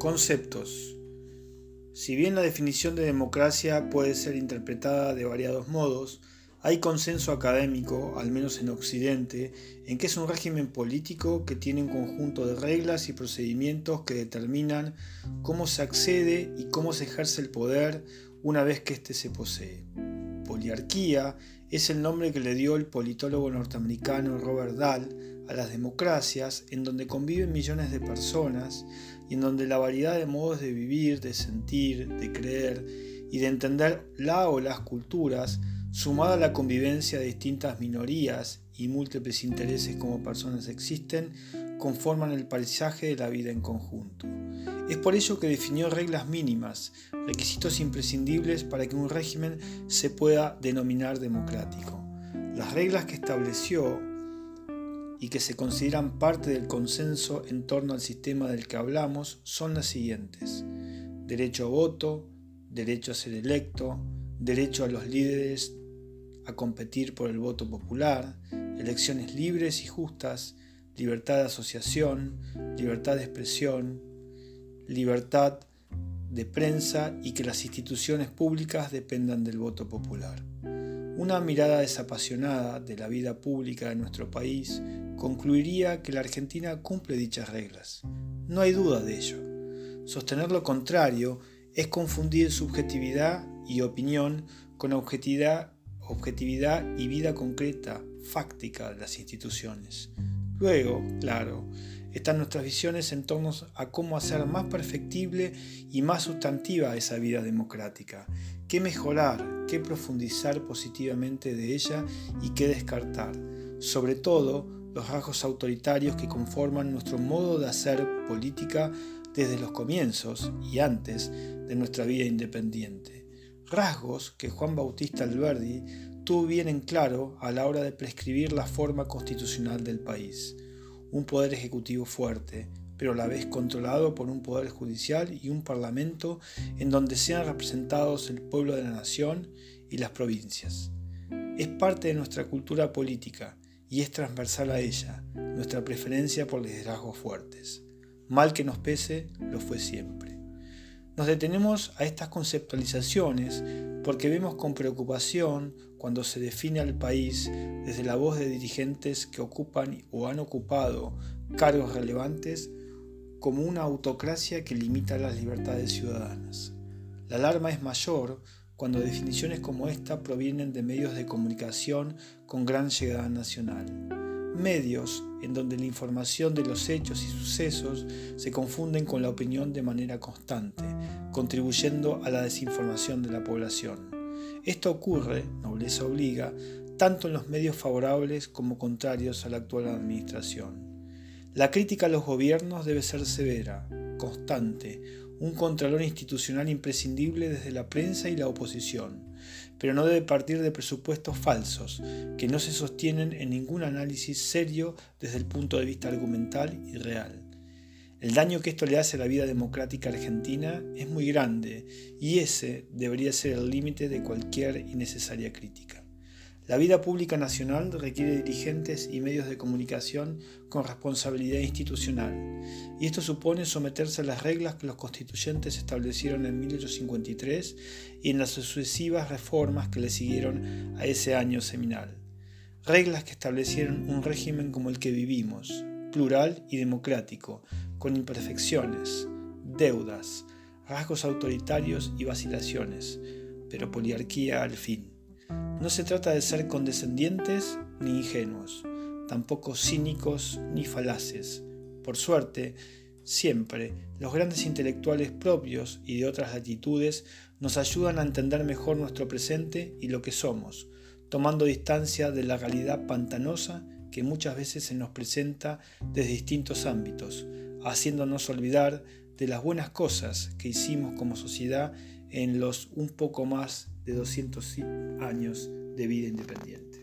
Conceptos. Si bien la definición de democracia puede ser interpretada de variados modos, hay consenso académico, al menos en Occidente, en que es un régimen político que tiene un conjunto de reglas y procedimientos que determinan cómo se accede y cómo se ejerce el poder una vez que éste se posee. Poliarquía es el nombre que le dio el politólogo norteamericano Robert Dahl a las democracias en donde conviven millones de personas y en donde la variedad de modos de vivir, de sentir, de creer y de entender la o las culturas, sumada a la convivencia de distintas minorías y múltiples intereses como personas existen, conforman el paisaje de la vida en conjunto. Es por ello que definió reglas mínimas, requisitos imprescindibles para que un régimen se pueda denominar democrático. Las reglas que estableció y que se consideran parte del consenso en torno al sistema del que hablamos son las siguientes. Derecho a voto, derecho a ser electo, derecho a los líderes a competir por el voto popular, elecciones libres y justas, libertad de asociación, libertad de expresión, libertad de prensa y que las instituciones públicas dependan del voto popular. Una mirada desapasionada de la vida pública de nuestro país concluiría que la Argentina cumple dichas reglas. No hay duda de ello. Sostener lo contrario es confundir subjetividad y opinión con objetividad, objetividad y vida concreta, fáctica de las instituciones. Luego, claro, están nuestras visiones en torno a cómo hacer más perfectible y más sustantiva esa vida democrática, qué mejorar, qué profundizar positivamente de ella y qué descartar, sobre todo los rasgos autoritarios que conforman nuestro modo de hacer política desde los comienzos y antes de nuestra vida independiente. Rasgos que Juan Bautista Alberdi tuvo bien en claro a la hora de prescribir la forma constitucional del país un poder ejecutivo fuerte, pero a la vez controlado por un poder judicial y un parlamento en donde sean representados el pueblo de la nación y las provincias. Es parte de nuestra cultura política y es transversal a ella, nuestra preferencia por liderazgos fuertes. Mal que nos pese, lo fue siempre. Nos detenemos a estas conceptualizaciones porque vemos con preocupación cuando se define al país desde la voz de dirigentes que ocupan o han ocupado cargos relevantes como una autocracia que limita las libertades ciudadanas. La alarma es mayor cuando definiciones como esta provienen de medios de comunicación con gran llegada nacional. Medios en donde la información de los hechos y sucesos se confunden con la opinión de manera constante, contribuyendo a la desinformación de la población. Esto ocurre, nobleza obliga, tanto en los medios favorables como contrarios a la actual administración. La crítica a los gobiernos debe ser severa, constante, un contralor institucional imprescindible desde la prensa y la oposición, pero no debe partir de presupuestos falsos, que no se sostienen en ningún análisis serio desde el punto de vista argumental y real. El daño que esto le hace a la vida democrática argentina es muy grande y ese debería ser el límite de cualquier innecesaria crítica. La vida pública nacional requiere dirigentes y medios de comunicación con responsabilidad institucional, y esto supone someterse a las reglas que los constituyentes establecieron en 1853 y en las sucesivas reformas que le siguieron a ese año seminal. Reglas que establecieron un régimen como el que vivimos, plural y democrático, con imperfecciones, deudas, rasgos autoritarios y vacilaciones, pero poliarquía al fin. No se trata de ser condescendientes ni ingenuos, tampoco cínicos ni falaces. Por suerte, siempre los grandes intelectuales propios y de otras latitudes nos ayudan a entender mejor nuestro presente y lo que somos, tomando distancia de la realidad pantanosa que muchas veces se nos presenta desde distintos ámbitos, haciéndonos olvidar de las buenas cosas que hicimos como sociedad en los un poco más de 200 años de vida independiente.